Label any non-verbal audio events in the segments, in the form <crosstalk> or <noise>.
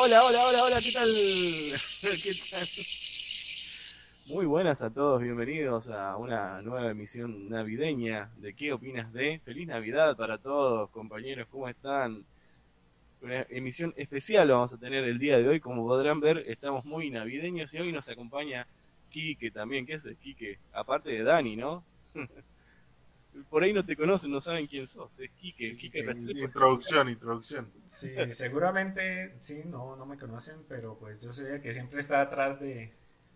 Hola, hola, hola, hola, ¿qué tal? <laughs> ¿Qué tal? Muy buenas a todos, bienvenidos a una nueva emisión navideña de ¿Qué opinas de? Feliz Navidad para todos, compañeros, ¿cómo están? Una emisión especial vamos a tener el día de hoy, como podrán ver, estamos muy navideños y hoy nos acompaña Quique también, ¿qué es Quique? Aparte de Dani, ¿no? <laughs> por ahí no te conocen, no saben quién sos. Es Quique. Quique introducción, introducción. Sí, seguramente, sí, no, no me conocen, pero pues yo soy el que siempre está atrás de,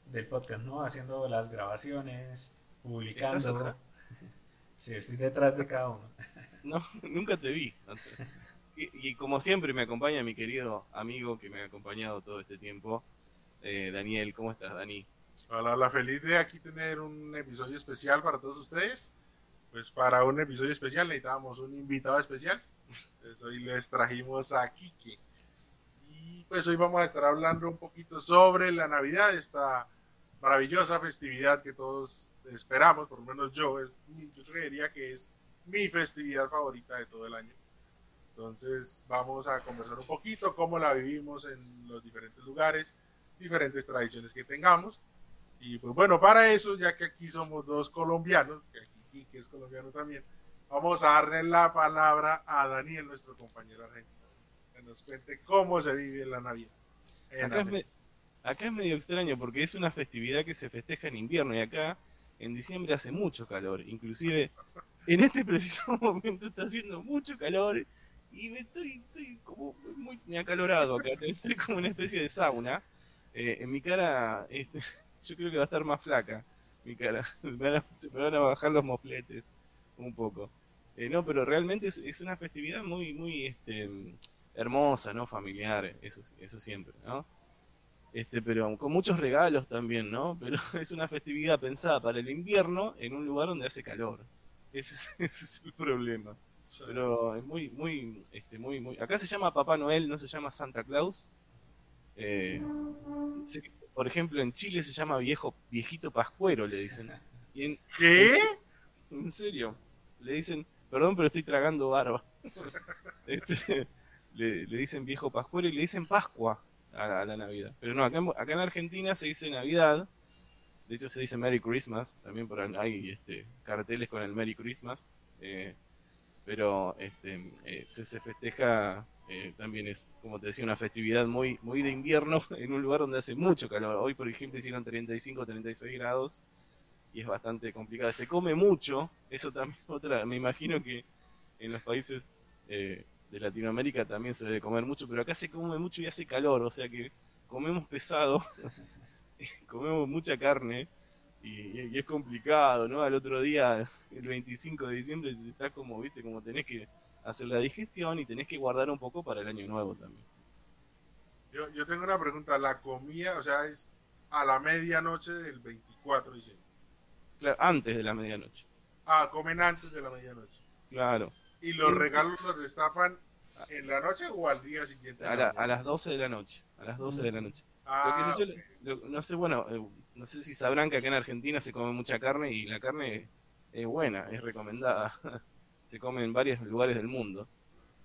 del podcast, ¿no? Haciendo las grabaciones, publicando. Sí, estoy detrás de cada uno. No, nunca te vi. Y, como siempre me acompaña mi querido amigo que me ha acompañado todo este tiempo, eh, Daniel. ¿Cómo estás, Dani? Hola, la feliz de aquí tener un episodio especial para todos ustedes pues para un episodio especial necesitábamos un invitado especial. Entonces hoy les trajimos a Kike. Y pues hoy vamos a estar hablando un poquito sobre la Navidad, esta maravillosa festividad que todos esperamos, por lo menos yo, es, yo creería que es mi festividad favorita de todo el año. Entonces vamos a conversar un poquito cómo la vivimos en los diferentes lugares, diferentes tradiciones que tengamos. Y pues bueno, para eso, ya que aquí somos dos colombianos, que y que es colombiano también, vamos a darle la palabra a Daniel, nuestro compañero argentino, que nos cuente cómo se vive la Navidad. Acá es, medio extraño porque es una festividad que se festeja en invierno y acá en diciembre hace mucho calor, inclusive en este <laughs> preciso momento está haciendo mucho calor y me estoy, estoy como muy acalorado acá, <laughs> estoy como una especie de sauna. Eh, en mi cara este, <laughs> yo creo que va a estar más flaca <laughs> mi cara. <laughs> se me van a bajar los mofletes un poco. Eh, no, pero realmente es, una festividad muy, muy este, hermosa, ¿no? Familiar, eso, eso siempre, ¿no? Este, pero con muchos regalos también, ¿no? <laughs> Pero es una festividad pensada para el invierno en un lugar donde hace calor. Ese es, el problema. Pero es muy, muy, este, muy, muy. Acá se llama Papá Noel, no se llama Santa Claus. Eh, por ejemplo, en Chile se llama viejo, viejito pascuero, le dicen. ¿Qué? En, serio. Le dicen, perdón, pero estoy tragando barba. <laughs> Este, le, dicen viejo pascuero y le dicen Pascua a, la Navidad. Pero no, acá, acá, en Argentina se dice Navidad. De hecho, se dice Merry Christmas. También por hay este, carteles con el Merry Christmas. Eh, pero este, eh, se, se festeja eh, también es, como te decía, una festividad muy, muy de invierno <laughs> en un lugar donde hace mucho calor. Hoy, por ejemplo, hicieron 35, 36 grados y es bastante complicado. Se come mucho, eso también <laughs> otra, me imagino que en los países eh, de Latinoamérica también se debe comer mucho, pero acá se come mucho y hace calor, o sea que comemos pesado, <laughs> comemos mucha carne y, y, es complicado, ¿no? Al otro día, el 25 de diciembre, está como, viste, como tenés que hacer la digestión y tenés que guardar un poco para el año nuevo también. Yo, yo tengo una pregunta, la comida, o sea, es a la medianoche del 24 de diciembre. Claro, antes de la medianoche. Ah, comen antes de la medianoche. Claro. ¿Y los regalos los destapan en la noche o al día siguiente? A, a las 12 de la noche. A las 12 de la noche. Ah, no sé, bueno, eh, no sé si sabrán que acá en Argentina se come mucha carne y la carne es buena, es recomendada. <laughs> se come en varios lugares del mundo.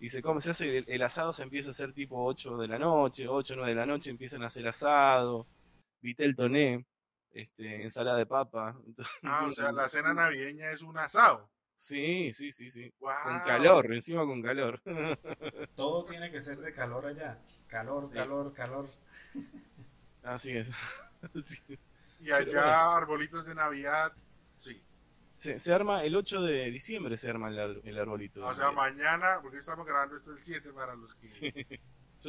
Y se come, se hace, el, asado se empieza a hacer tipo 8 de la noche, 8, 9 de la noche empiezan a hacer asado, vitel toné, este, ensalada de papa. <laughs> ah, o sea, la cena navideña es un asado. Sí, sí, sí, sí. Con calor, encima con calor. <laughs> Todo tiene que ser de calor allá. Calor, calor, calor. Así es. <laughs> Y allá arbolitos de Navidad, sí. Se, arma el 8 de diciembre, se arma el, arbolito. O sea, mañana, porque estamos grabando esto el 7 para los que...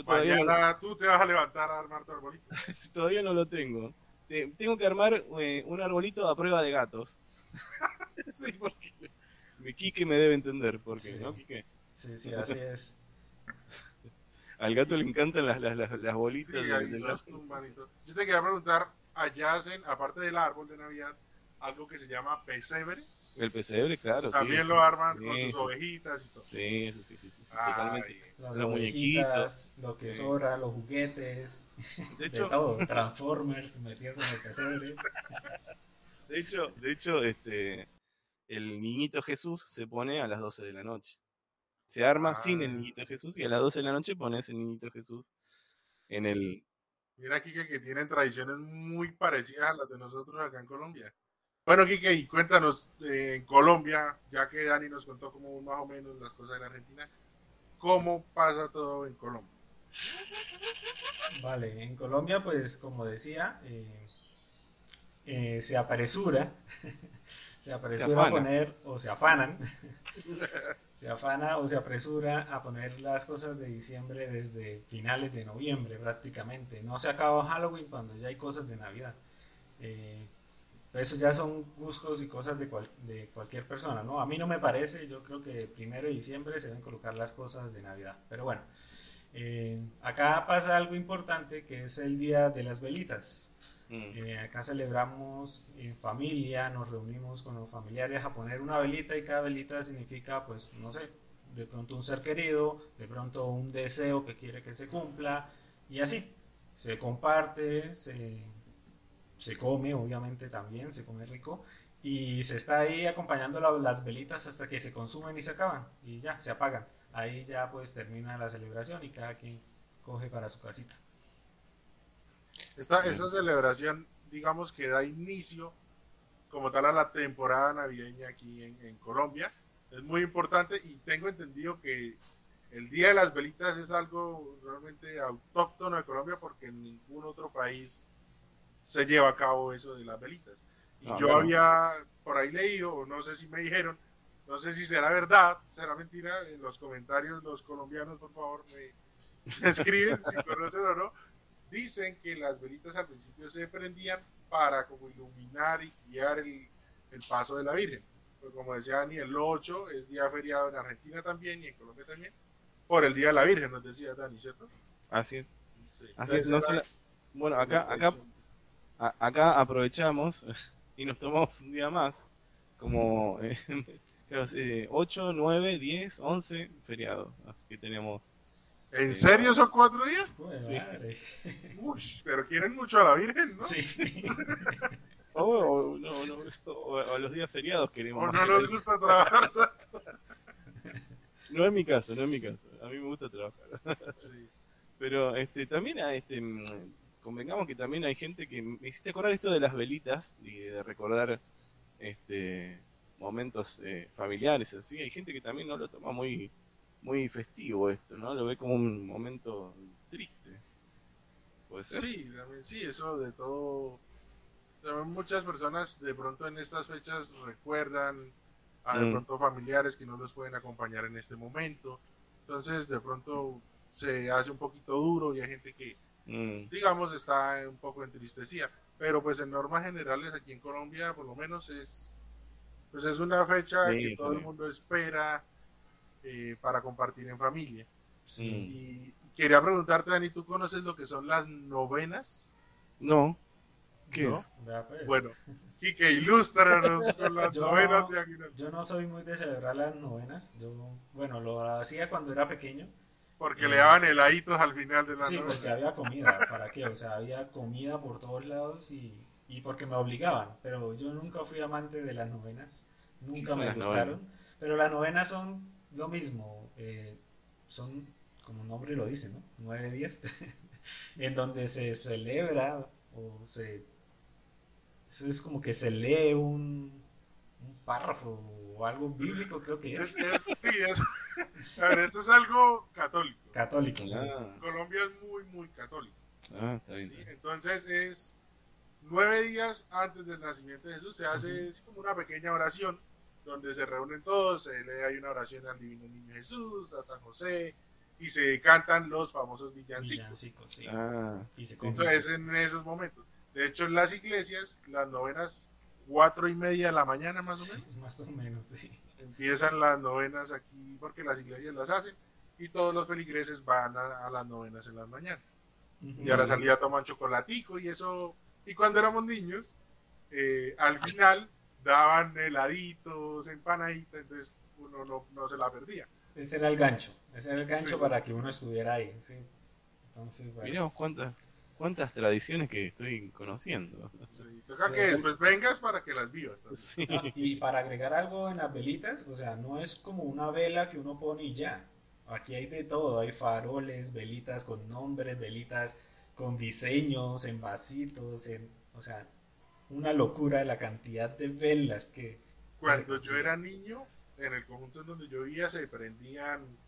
mañana tú te vas a levantar a armar tu arbolito. <laughs> todavía no lo tengo. tengo que armar eh, un arbolito a prueba de gatos. <laughs> sí, porque mi Quique me debe entender, porque, sí. ¿no, Quique? Sí, sí, así es. <laughs> Al gato le encantan las, las, las, bolitas. Sí, de, los tumbanitos. Yo te quería preguntar, allá hacen, aparte del árbol de Navidad, algo que se llama pesebre. El pesebre, claro. También lo arman con sus ovejitas y todo. Sí, eso sí, sí, sí, totalmente. Las los muñequitos, lo que sobra, los juguetes, de, hecho, todo, Transformers metidos en el pesebre. De hecho, de hecho, este, el niñito Jesús se pone a las 12 de la noche. Se arma sin el ah. niñito Jesús y a las 12 de la noche pones el niñito Jesús en el... Mira, Kike, que tienen tradiciones muy parecidas a las de nosotros acá en Colombia. Bueno, Kike, y cuéntanos, eh, en Colombia, ya que Dani nos contó como más o menos las cosas en Argentina, ¿cómo pasa todo en Colombia? Vale, en Colombia, pues como decía, eh, eh, se apresura, <laughs> se apresura a poner, o se afanan, <laughs> se afana o se apresura a poner las cosas de diciembre desde finales de noviembre prácticamente. No se acaba Halloween cuando ya hay cosas de Navidad. Eh, eso ya son gustos y cosas de, de, cualquier persona, ¿no? A mí no me parece, yo creo que primero de diciembre se deben colocar las cosas de Navidad. Pero bueno, eh, acá pasa algo importante que es el día de las velitas. Mm. Eh, acá celebramos en familia, nos reunimos con los familiares a poner una velita y cada velita significa, pues, no sé, de pronto un ser querido, de pronto un deseo que quiere que se cumpla y así. Se comparte, se, se come, obviamente también, se come rico y se está ahí acompañando las velitas hasta que se consumen y se acaban y ya, se apagan. Ahí ya pues termina la celebración y cada quien coge para su casita. Esta, esta celebración, digamos que da inicio como tal a la temporada navideña aquí en, Colombia. Es muy importante y tengo entendido que el Día de las Velitas es algo realmente autóctono de Colombia porque en ningún otro país se lleva a cabo eso de las velitas. Y ah, yo había por ahí leído, no sé si me dijeron, no sé si será verdad, será mentira, en los comentarios los colombianos por favor me <laughs> escriben si conocen o no, Dicen que las velitas al principio se prendían para como iluminar y guiar el, paso de la Virgen. Pues como decía Dani, el 8 es día feriado en Argentina también y en Colombia también, por el Día de la Virgen, nos decía Dani, ¿cierto? Así es. Así es. bueno, acá, acá, acá aprovechamos <laughs> y nos tomamos un día más, como eh, 8, 9, 10, 11 feriados. Así que tenemos ¿En serio esos cuatro días? Sí. <laughs> pero quieren mucho a la Virgen, ¿no? Sí. <laughs> o, no, no, o, los días feriados queremos. O no nos gusta trabajar tanto. No es mi caso, no es mi caso. A mí me gusta trabajar. Sí. Pero este, también este, convengamos que también hay gente que me hiciste acordar esto de las velitas y de recordar este momentos eh, familiares así. Hay gente que también no lo toma muy muy festivo esto, ¿no? Lo ve como un momento triste. ¿Puede ser? Sí, también sí, eso de todo. muchas personas de pronto en estas fechas recuerdan a de mm. pronto familiares que no los pueden acompañar en este momento. Entonces, de pronto se hace un poquito duro y hay gente que, mm. digamos, está un poco entristecida. Pero pues en normas generales aquí en Colombia, por lo menos es, pues es una fecha que todo el mundo espera eh, para compartir en familia. Y quería preguntarte, Dani, ¿tú conoces lo que son las novenas? No. ¿Qué es? Pues. Bueno, Kike, ilústranos <laughs> con las novenas de Yo no soy muy de celebrar las novenas. Yo, bueno, lo hacía cuando era pequeño. Porque le daban heladitos al final de la Sí, porque había comida. ¿Para qué? O sea, había comida por todos lados y, y porque me obligaban. Pero yo nunca fui amante de las novenas. Nunca me gustaron. Pero las novenas son lo mismo, eh, son, como el nombre lo dice, ¿no? Nueve días, <laughs> en donde se celebra o se... Eso es como que se lee un, un párrafo o algo bíblico, creo que es. sí, eso, a ver, eso es algo católico. Católico, sí. Ah. Colombia es muy, muy católico. Ah, está bien. Entonces es nueve días antes del nacimiento de Jesús, se hace es como una pequeña oración donde se reúnen todos, se lee hay una oración al Divino Niño Jesús, a San José, y se cantan los famosos villancicos. villancicos sí. ah, y se Eso es en esos momentos. De hecho, en las iglesias, las novenas, cuatro y media de la mañana más o menos. Más o menos, sí. Empiezan las novenas aquí porque las iglesias las hacen y todos los feligreses van a, las novenas en las mañanas. Y a la salida toman chocolatico y eso. Y cuando éramos niños, eh, al final daban heladitos, empanaditas, entonces uno no, no, se la perdía. Ese era el gancho, ese era el gancho para que uno estuviera ahí, sí. Entonces, Miremos cuántas, cuántas tradiciones que estoy conociendo. Sí, toca que después vengas para que las vivas. Sí. Ah, y para agregar algo en las velitas, o sea, no es como una vela que uno pone y ya. aquí hay de todo, hay faroles, velitas con nombres, velitas con diseños, en vasitos, en, o sea, una locura la cantidad de velas que... Cuando yo era niño, en el conjunto en donde yo vivía se prendían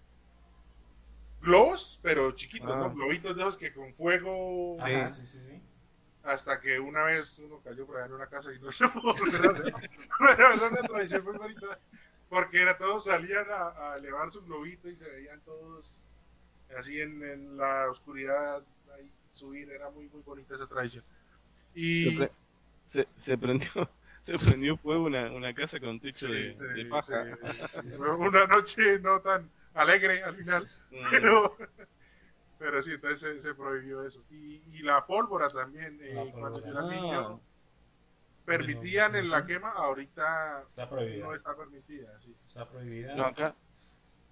globos, pero chiquitos, ¿no? Ah. Globitos de esos que con fuego... Sí. Ajá, sí, sí, sí. Hasta que una vez uno cayó por allá en una casa y no se pudo <laughs> volver. Pero era una tradición muy bonita. Porque era, todos salían a, a elevar su globito y se veían todos así en, en la oscuridad ahí subir. Era muy, muy bonita esa tradición. Se, Y se, se prendió <laughs> se prendió fuego una, una casa con techo sí, de, sí, de paja. sí, una noche no tan alegre al final. <laughs> Pero, pero sí, entonces se, se prohibió eso. Y, y la pólvora también, eh, La cuando yo era Ah. niño, permitían en la quema, ahorita Está prohibida. no está permitida. Sí. Está prohibida. no, acá,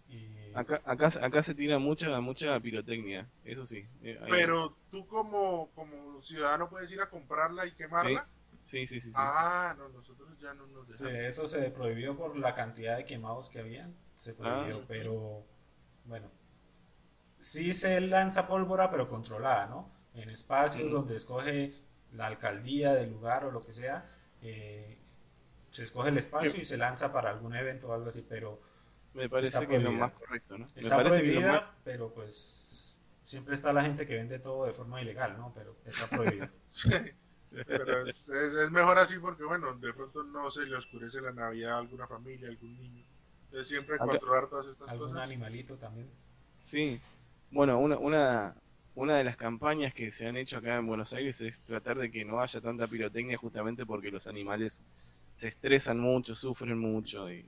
y- acá, acá, acá se tira mucha, mucha pirotecnia, eso sí. eh, ahí- Pero tú como, como ciudadano puedes ir a comprarla y quemarla. Sí, sí, sí. sí. Ah, no, nosotros ya no nos Sí, dejamos. eso se prohibió por la cantidad de quemados que habían. Se prohibió, Ah. pero bueno. Sí se lanza pólvora, pero controlada, ¿no? En espacios donde escoge la alcaldía del lugar o lo que sea, eh, se escoge el espacio y se lanza para algún evento o algo así, pero Me parece está que es lo prohibida. más correcto, ¿no? Me está parece que es lo prohibida, más- pero pues siempre está la gente que vende todo de forma ilegal, ¿no? Pero está prohibido. <laughs> Pero es, es- es mejor así porque, bueno, de pronto no se le oscurece la Navidad a alguna familia, a algún niño. Entonces siempre Acá- controlar todas estas algún cosas. animalito también. Sí, bueno, una, una, una de las campañas que se han hecho acá en Buenos Aires es tratar de que no haya tanta pirotecnia justamente porque los animales se estresan mucho, sufren mucho y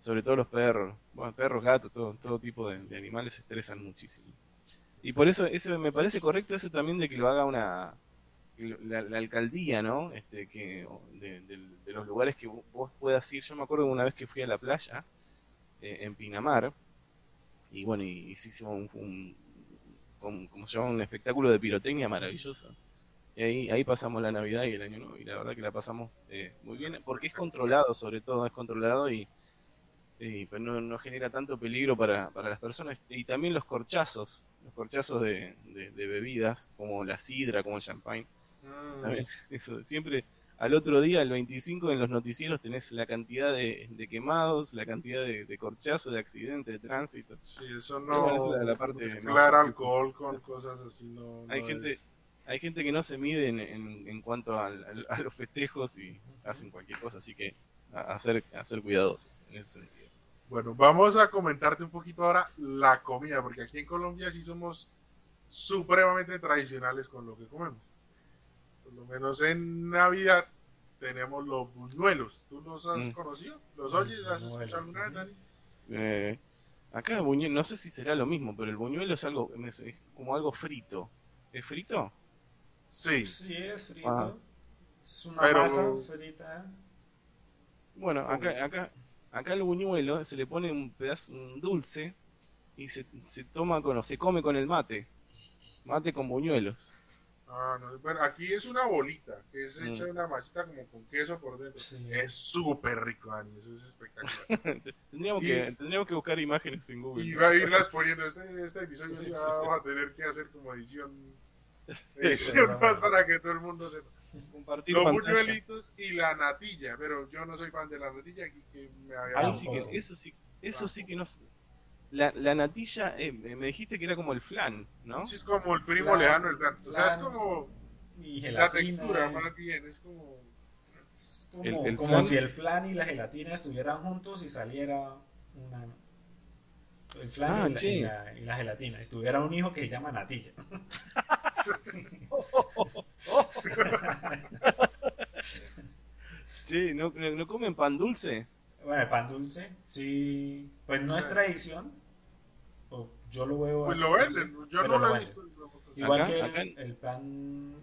sobre todo los perros, bueno, perros, gatos, todo, todo tipo de, de animales se estresan muchísimo. Y por eso, eso me parece correcto eso también de que lo haga una la, alcaldía, ¿no? Este, que de, los lugares que vo- vos puedas ir. Yo me acuerdo una vez que fui a la playa eh, en Pinamar y bueno, hizo un, ¿cómo se llama? un espectáculo de pirotecnia maravilloso. Y ahí, ahí pasamos la Navidad y el Año Nuevo, y la verdad que la pasamos eh, muy bien, porque es controlado, sobre todo, es controlado y, y, pues no, no genera tanto peligro para, para las personas. Y también los corchazos, los corchazos de- de bebidas, como la sidra, como el champagne. Eso, siempre al otro día, el 25, en los noticieros tenés la cantidad de, de quemados, la cantidad de, de corchazos, de accidentes, de tránsito. Sí, eso Esa es no. la- la parte mezclar alcohol con cosas así no. Hay no gente- es- Hay gente que no se mide en, en, en cuanto a los festejos y hacen cualquier cosa, así que a, a ser, a ser cuidadosos en ese sentido. Bueno, vamos a comentarte un poquito ahora la comida, porque aquí en Colombia sí somos supremamente tradicionales con lo que comemos. Lo menos en Navidad tenemos los buñuelos. ¿Tú los has Mm. conocido? ¿Los oyes? ¿Has escuchado alguna vez, Dani? Eh, acá el buñuelo, no sé si será lo mismo, pero el buñuelo es algo es como algo frito. ¿Es frito? Sí. Sí, es frito. Ah. Es una Pero- masa frita. Bueno, acá, acá, acá el buñuelo se le pone un pedazo, un dulce y se, se toma con, o se come con el mate. Mate con buñuelos. Ah, no, bueno, aquí es una bolita, que es hecha Mm. de una masita como con queso por dentro. Sí. Es súper rico, Dani, eso es espectacular. <laughs> tendríamos, Y- que, tendríamos que buscar imágenes en Google. y va a irlas poniendo. Este, este episodio sí vamos a tener que hacer como edición, <laughs> edición más para que todo el mundo sepa. Compartir Los pantalla. buñuelitos y la natilla, pero yo no soy fan de la natilla, que me había Ahí Ah, sí que, eso sí, eso sí que no sé. La, la natilla, eh, me dijiste que era como el flan, ¿no? Sí, es como el primo Flan, lejano del flan. O sea, es como Y la gelatina. textura, más bien, es como... Es como, El- el como si el flan y la gelatina estuvieran juntos y saliera una. El flan Ah, y, la, sí. y la- y la gelatina. Estuviera un hijo que se llama Natilla. <laughs> Sí, ¿no, no, no comen pan dulce? Bueno, el pan dulce, sí. Pues no es tradición. Yo lo veo Pues así, lo venden, yo no lo he visto. Igual Acá- que el, acá el pan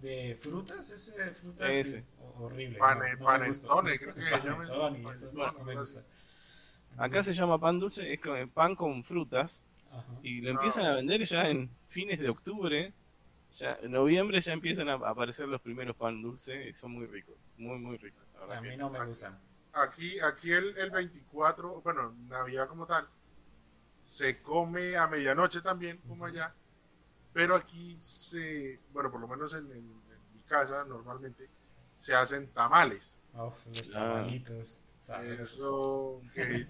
de frutas, ese de frutas Ese. que- horrible. Pane- no, no me gusta. panetone, creo que se llama <laughs> eso. Panetone, eso no, me gusta. Acá se llama pan dulce, es como pan con frutas Ajá. y lo empiezan a vender ya en fines de octubre. Ya en noviembre ya empiezan a aparecer los primeros pan dulce y son muy ricos, muy muy ricos. A mí no me gustan. Aquí, aquí el, el 24, bueno, Navidad como tal, se come a medianoche también, como allá, pero aquí se, bueno, por lo menos en, en- en mi casa normalmente se hacen tamales. Uf, los Ah. tamalitos. Eso,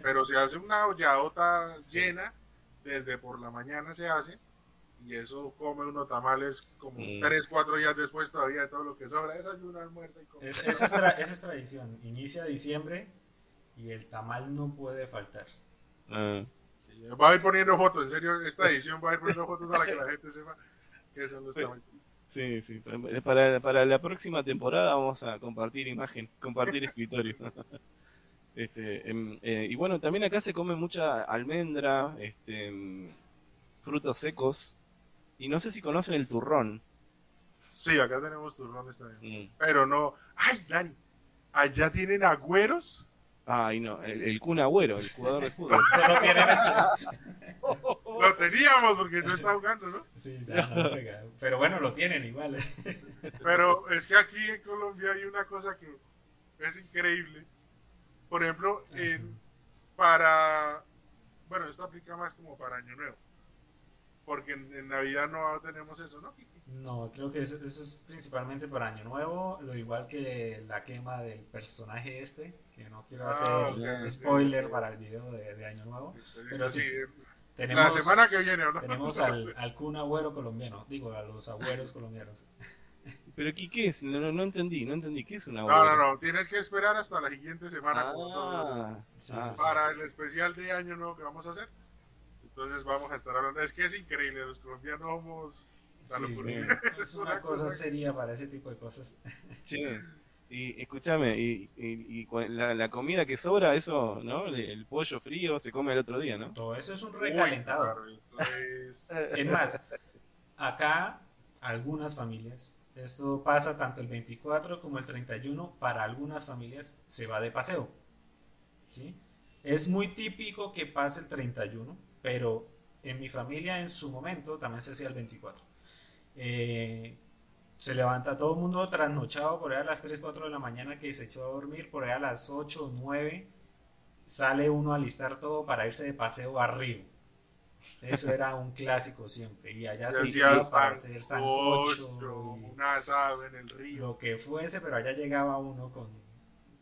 pero se hace una olladota llena, desde por la mañana se hace, y eso come uno tamales como Mm. tres, cuatro días después todavía de todo lo que sobra, desayuno, almuerzo y come. Es- eso, es tra- eso es tradición. Inicia diciembre y el tamal no puede faltar. Ah, Va a ir poniendo fotos, en serio, esta edición va a ir poniendo fotos para que la gente sepa que los Sí. tamales. sí, sí. Para- Para, la próxima temporada vamos a compartir imagen, compartir escritorio. <laughs> Este, em, eh, y bueno, también acá se come mucha almendra, este, em, frutos secos. Y no sé si conocen el turrón. Sí, acá tenemos turrones también. Mm. Pero no. ¡Ay, Dani! Allá tienen agüeros. Ay, no, el, el Kun Agüero, el jugador de fútbol. <laughs> Solo tienen ese. <laughs> Lo teníamos porque no está jugando, ¿no? Sí, ya no juega. Pero bueno, lo tienen igual. <laughs> Pero es que aquí en Colombia hay una cosa que es increíble. Por ejemplo, en- para. Bueno, esto aplica más como para Año Nuevo. Porque en, en Navidad no tenemos eso, ¿no? No, creo que eso, eso es principalmente para Año Nuevo, lo igual que la quema del personaje este, que no quiero Ah, hacer ok, spoiler para el video de, de Año Nuevo. Esto- Pero sí, sí, Tenemos, la semana que viene, ¿o ¿no? tenemos al, al Kun Agüero colombiano, digo, a los agüeros colombianos. <laughs> Pero ¿qué, qué es? No, no, no entendí, no entendí. ¿Qué es un No, agüero? no, no. Tienes que esperar hasta la siguiente semana Ah, Sí, ah, sí, sí. para el especial de Año Nuevo que vamos a hacer. Entonces vamos a estar hablando. Es que es increíble, los colombianos somos Sí, es una <laughs> cosa seria para ese tipo de cosas. Che, y escúchame, y, y- y cu- la, la comida que sobra, eso, ¿no? El, el pollo frío se come el otro día, ¿no? Todo eso es un recalentado. entonces, Es más, acá algunas familias, esto pasa tanto el 24 como el 31, para algunas familias se va de paseo. ¿sí? Es muy típico que pase el 31, pero en mi familia en su momento también se hacía el 24. Eh, se levanta todo el mundo trasnochado por ahí a las 3, 4 de la mañana que se echó a dormir, por ahí a las 8 o 9 sale uno a listar todo para irse de paseo a Río. Eso era un clásico siempre. Y allá se iba para hacer sancocho, sancocho, un asado en el río. lo que fuese, pero allá llegaba uno con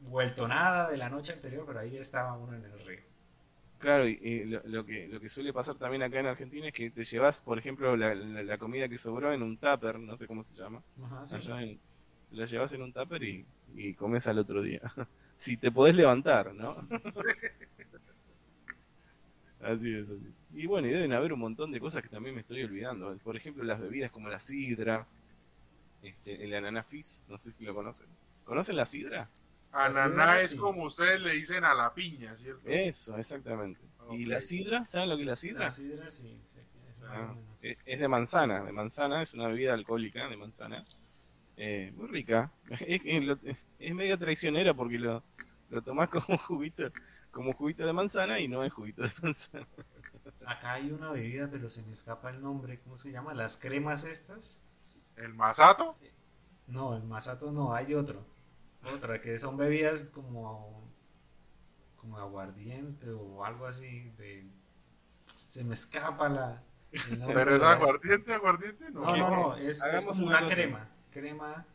vuelto nada de la noche anterior, pero ahí estaba uno en el río. Claro, y, y lo, lo que, lo que suele pasar también acá en Argentina es que te llevas, por ejemplo, la, la- la comida que sobró en un tupper, no sé cómo se llama. Ajá, sí. Allá en- la llevas en un tupper y, y comes al otro día. <laughs> si te podés levantar, ¿no? <laughs> así es, así. Y bueno, y deben haber un montón de cosas que también me estoy olvidando. Por ejemplo, las bebidas como la sidra, este, el ananá fizz, no sé si lo conocen. ¿Conocen la sidra? Ananá es como ustedes le dicen a la piña, ¿cierto? Eso, exactamente. ¿Y la sidra? ¿Saben lo que es la sidra? La sidra sí, sí, es más Ah, eh, es de manzana, de manzana, es una bebida alcohólica de manzana. Eh, muy rica. <laughs> Es, es es medio traicionera porque lo, lo tomás como juguito, como juguito de manzana y no es juguito de manzana. Acá hay una bebida, pero se me escapa el nombre. ¿Cómo se llama? Las cremas estas. El masato, No, el masato no, hay otro. Otra, que son bebidas como, como aguardiente o algo así. De, se me escapa la. pero es aguardiente, aguardiente, no. No, no, no, es, como una crema. Crema.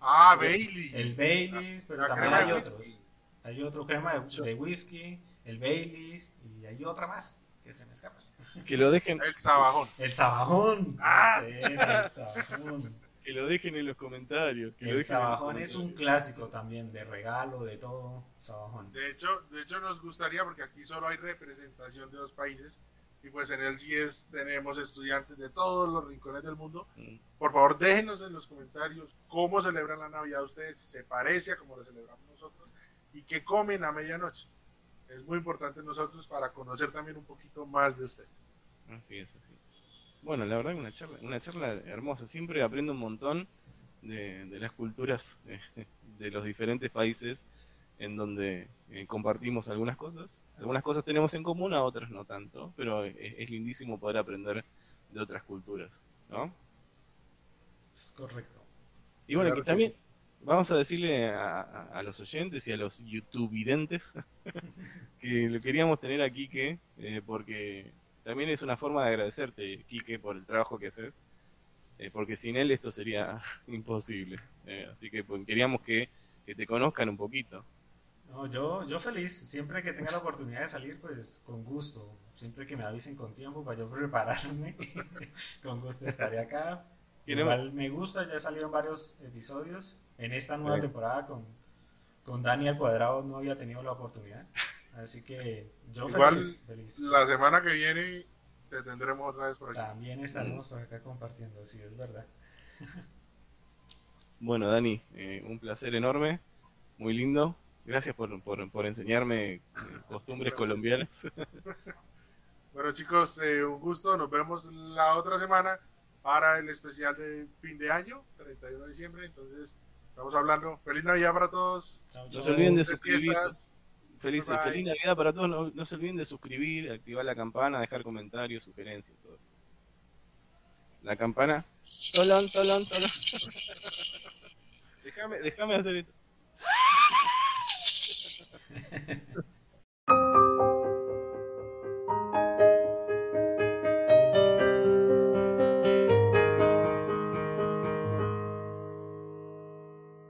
Ah, Bailey. El Baileys, pero La también hay otros. whisky. Hay otro crema de, de whisky, el Baileys y hay otra más que se me escapa. Que lo dejen, El sabajón. El sabajón. Ah. el sabajón. Que lo dejen en los comentarios. Que El sabajón es un clásico también, de regalo, de todo. Sabajón. De hecho, de hecho nos gustaría porque aquí solo hay representación de dos países y pues en el GIES tenemos estudiantes de todos los rincones del mundo. Mm. Por favor, déjenos en los comentarios cómo celebran la Navidad ustedes, si se parece a como lo celebramos nosotros y qué comen a medianoche. Es muy importante nosotros para conocer también un poquito más de ustedes. Así es, así es. Bueno, la verdad que una charla, una charla hermosa. Siempre aprendo un montón de, de las culturas eh, <laughs> de los diferentes países en donde eh, compartimos algunas cosas. Algunas cosas tenemos en común, a otras no tanto, pero es, es lindísimo poder aprender de otras culturas, ¿no? Es correcto. Y bueno, que también vamos a decirle a, a- los oyentes y a los youtubidentes <laughs> que lo queríamos tener aquí que eh, porque también es una forma de agradecerte, Quique, por el trabajo que haces, eh, porque sin él esto sería <laughs> imposible. Eh, así que pues, queríamos que, que te conozcan un poquito. No, yo, yo feliz, siempre que tenga la oportunidad de salir, pues con gusto, siempre que me avisen con tiempo para yo prepararme, <laughs> con gusto estaré acá. <laughs> Igual me gusta, ya he salido en varios episodios, en esta nueva temporada con, con Dani al cuadrado no había tenido la oportunidad, así que yo feliz, feliz. La semana que viene te tendremos otra vez por aquí. También estaremos por acá compartiendo, sí, es verdad. <laughs> Bueno, Dani, eh, un placer enorme, muy lindo. Gracias por, por, por enseñarme eh, costumbres colombianas. <laughs> bueno chicos, eh, un gusto. Nos vemos la otra semana para el especial de fin de año, 31 de diciembre. Entonces, estamos hablando. Feliz Navidad para todos. No se olviden de suscribirse. Feliz, feliz Navidad para todos. No, no, se olviden de suscribir, activar la campana, dejar comentarios, sugerencias, todo eso. La campana. Tolón, tolón, tolón. déjame, déjame hacer esto. <laughs>